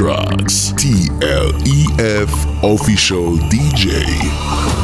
Mike Trucks, TLEF official DJ.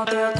i all the time.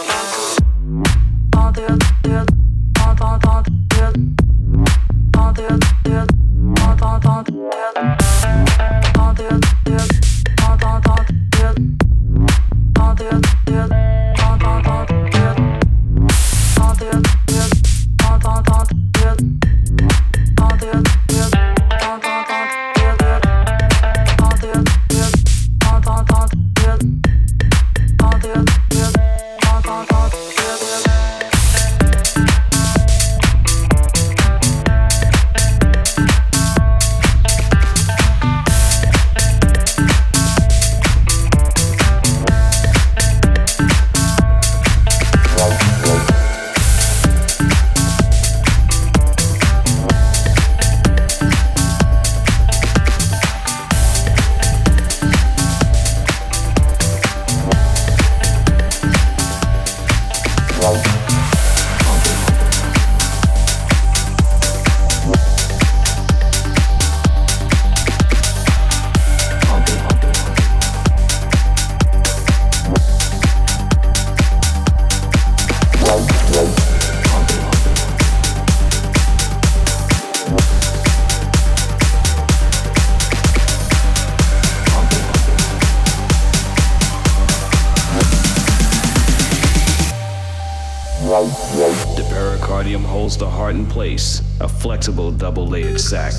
place, a flexible double layered sac.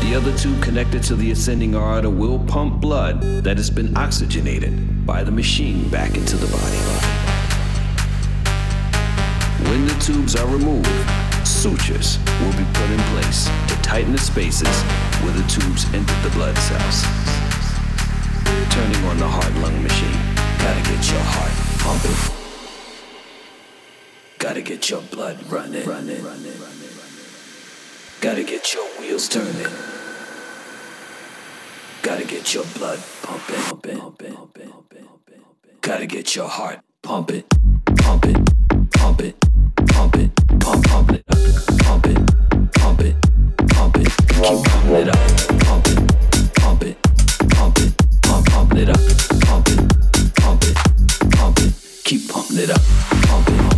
The other two connected to the ascending aorta will pump blood that has been oxygenated by the machine back into the body. When the tubes are removed, sutures will be put in place to tighten the spaces where the tubes enter the blood cells. Turning on the heart-lung machine. Gotta get your heart pumping. Get your blood running. running. Gotta get your wheels turning. Gotta get your blood pumping. pumping, pumping, pumping, pumping. Gotta get your heart pumping, pumping, pumping, pumping, pump, pump it, it, pump it, pump keep pumping it up, pump it, pump it, pump it, pump, it up, pump it, pump it, pump it, keep pumping it up, pump it,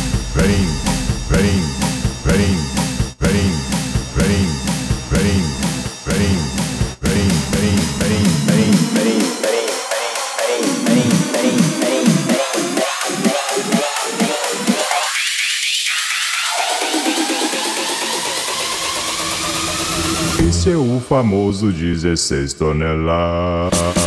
famoso 16 toneladas.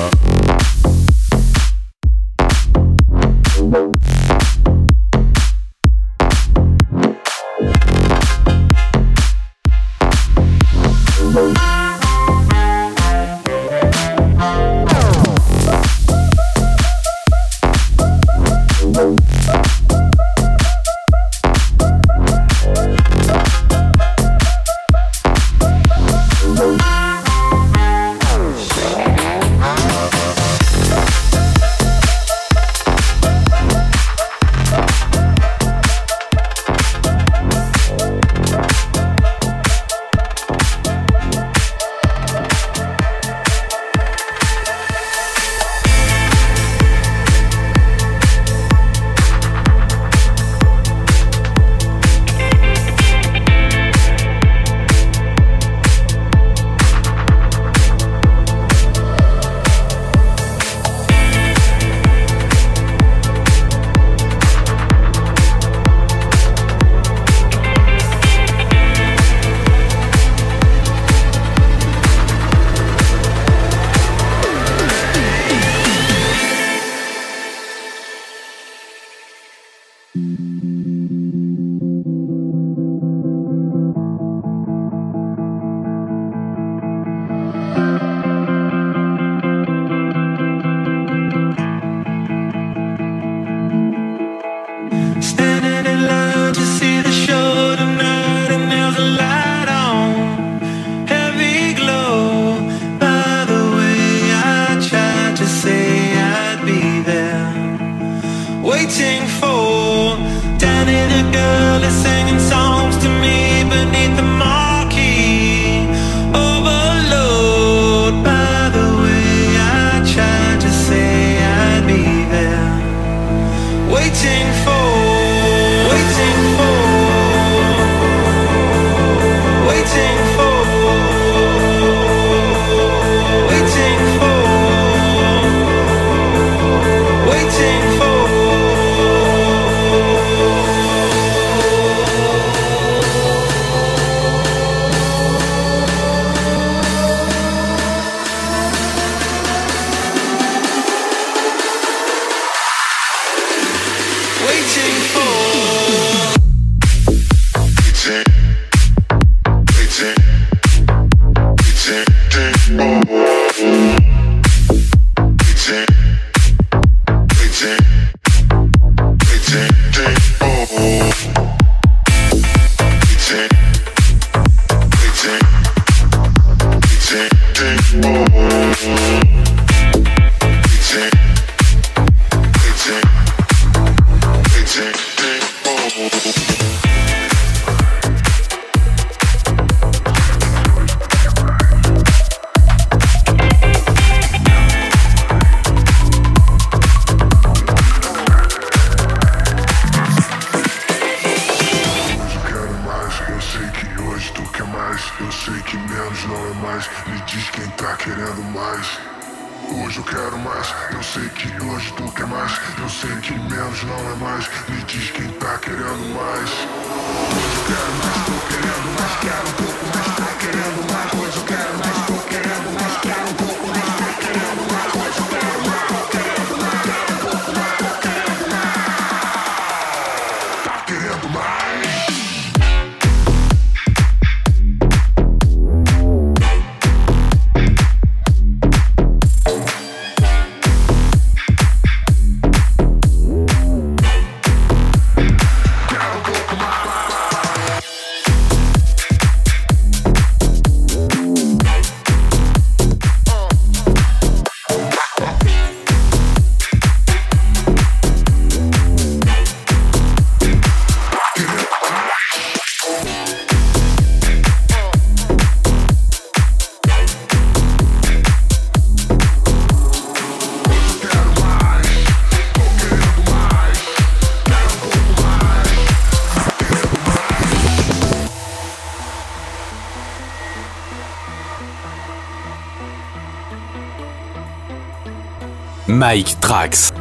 Mike Trax.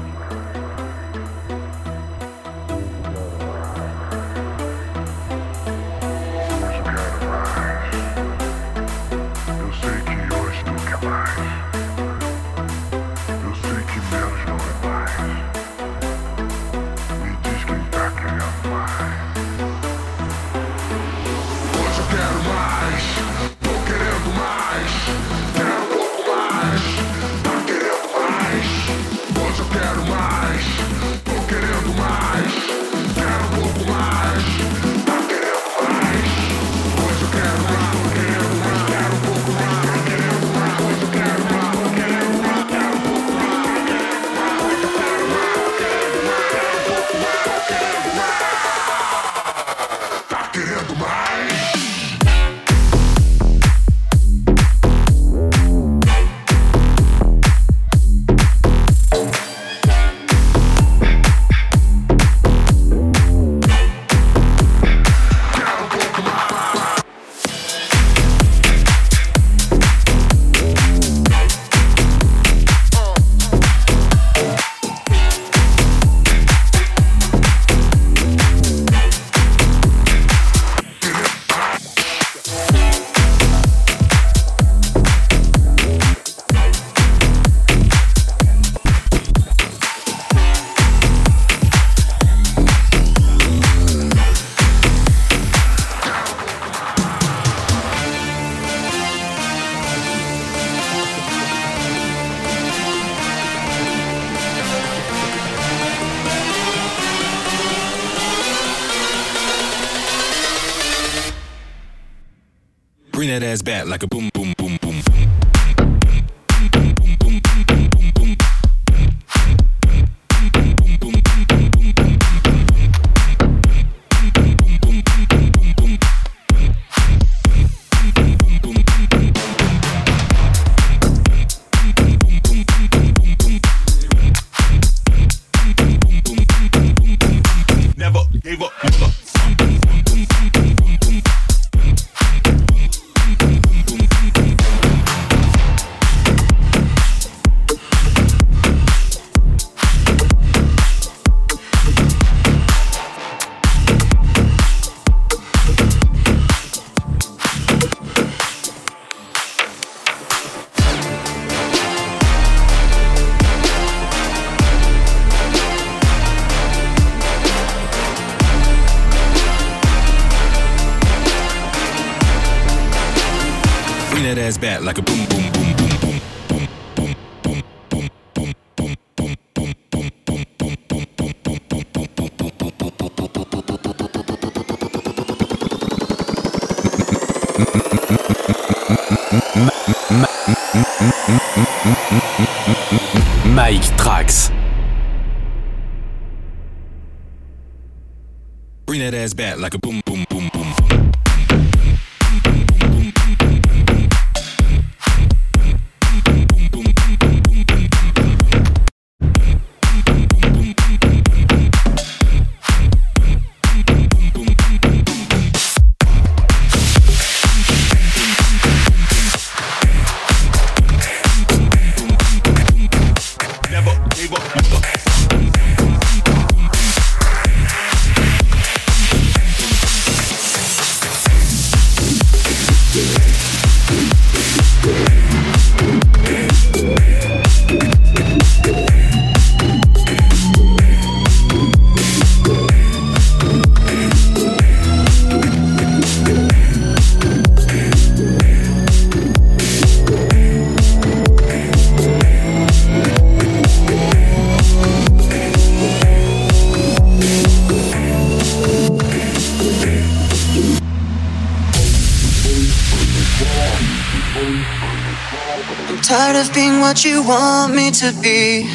what you want me to be.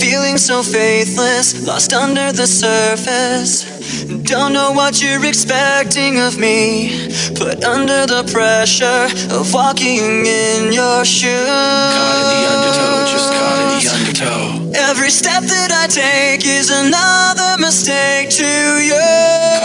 Feeling so faithless, lost under the surface. Don't know what you're expecting of me. Put under the pressure of walking in your shoes. Caught in the undertow, just caught in the undertow. Every step that I take is another mistake to you.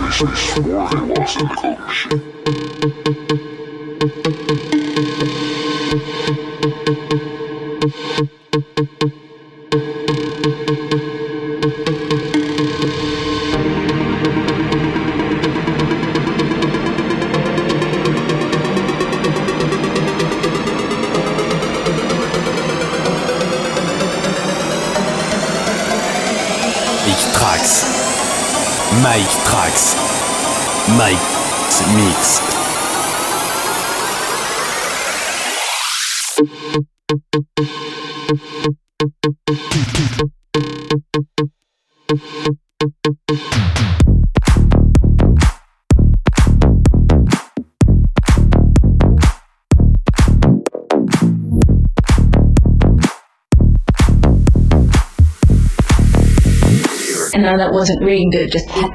This is more than what's in the culture. And now that wasn't reading good, just Mike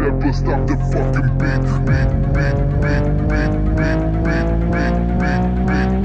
Never stop the fucking beat, beat, beat, beat, beat, beat, beat, beat, beat, beat.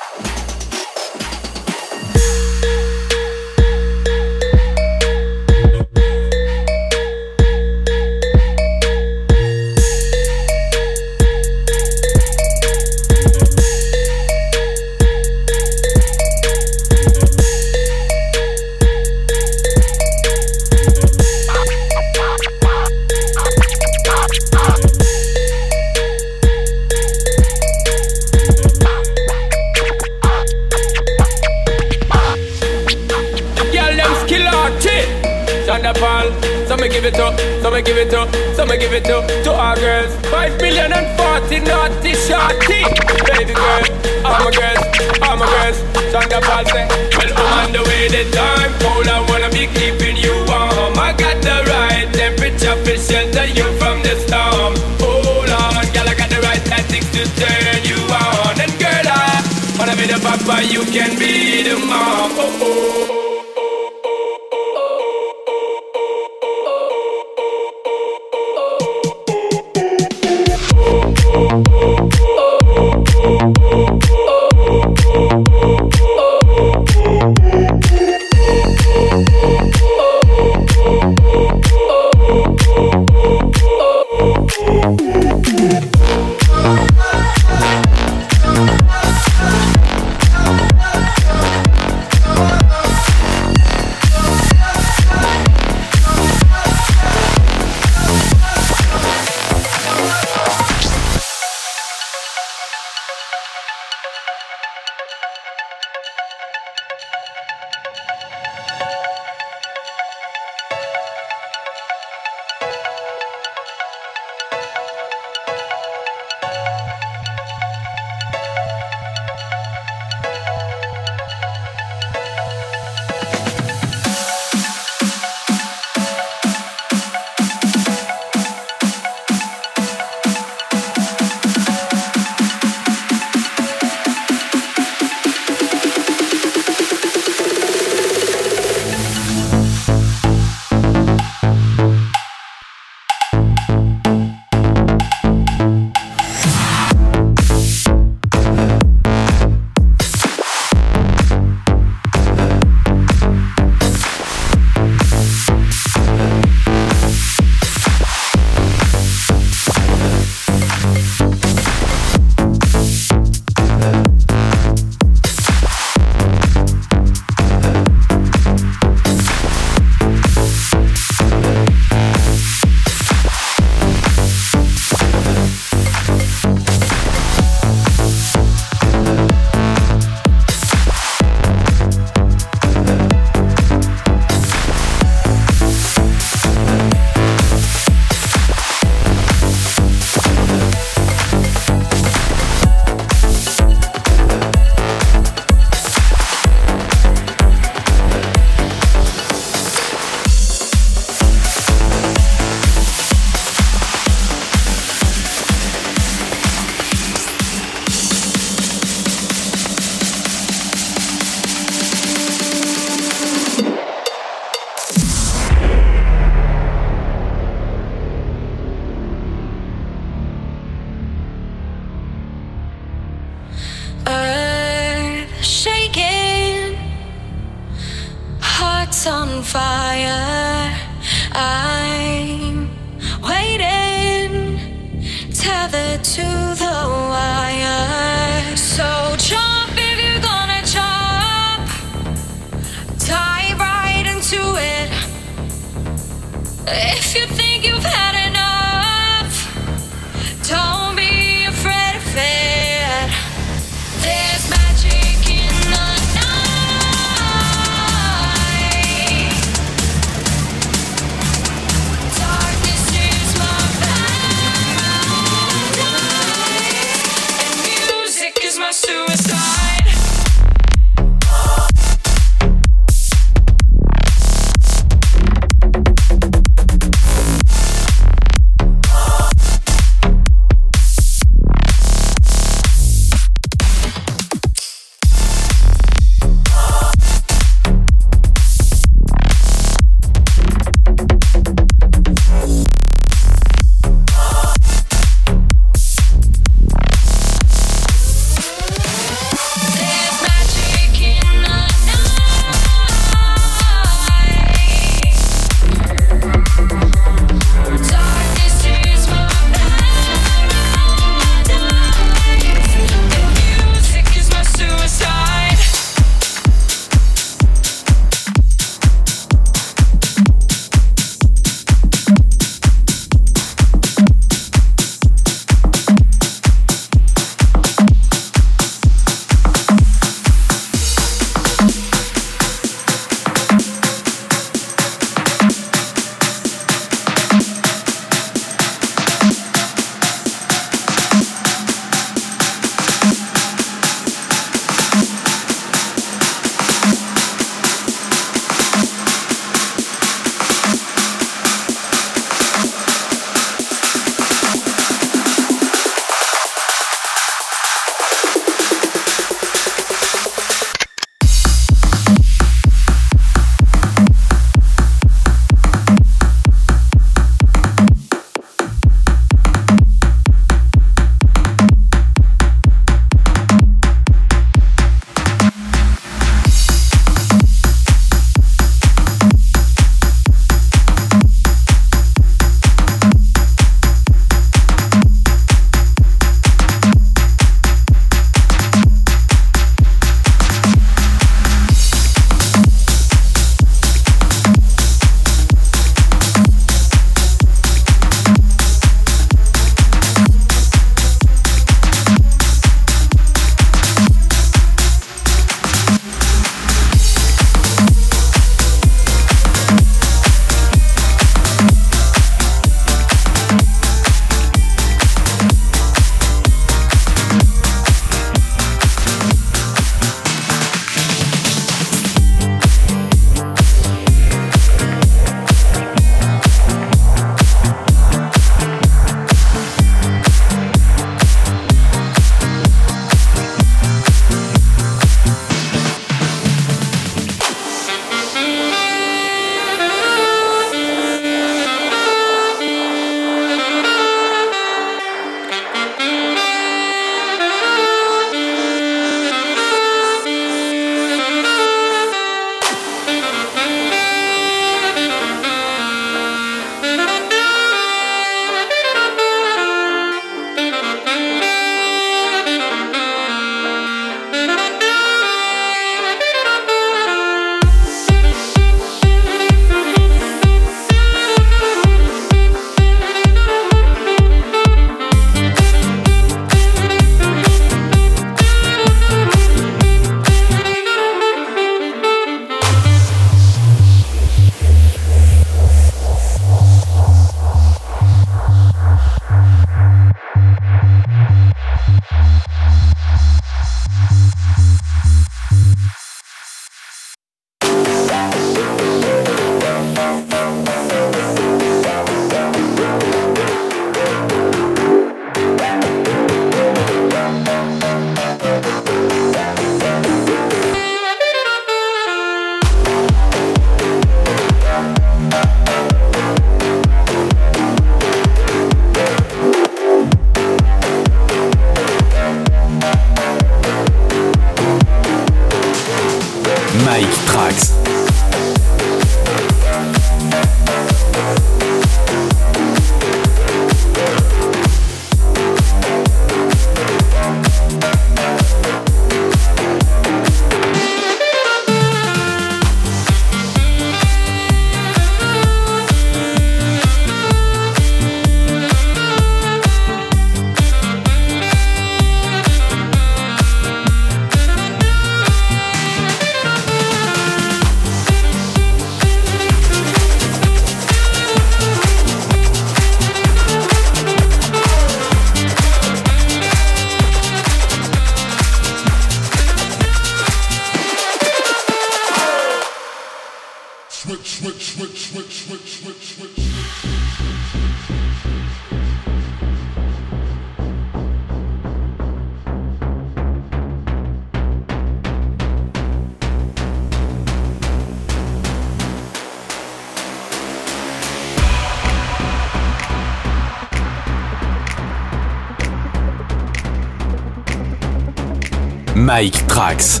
Mike Trax.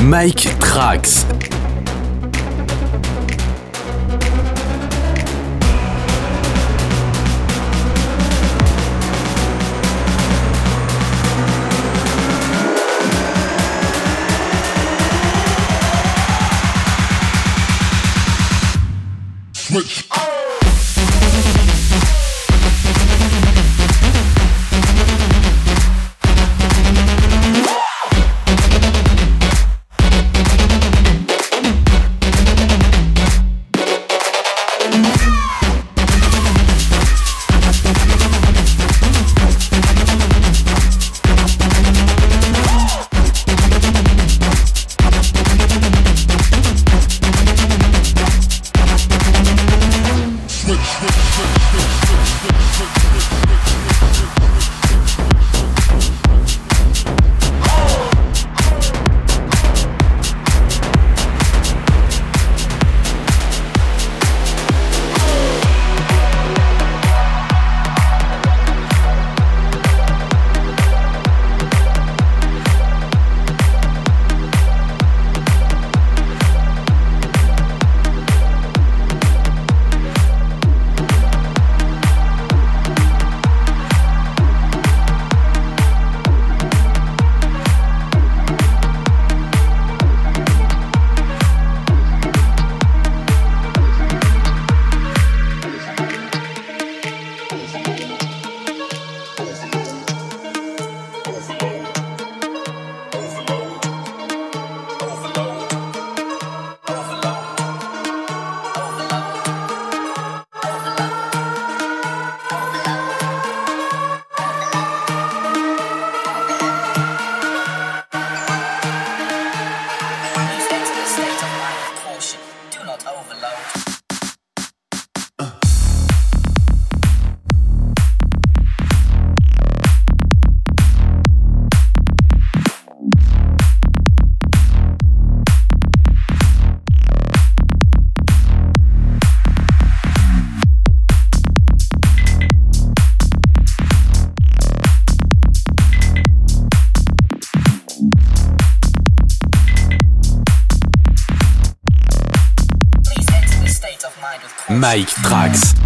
Mike Trax. Mike Trax.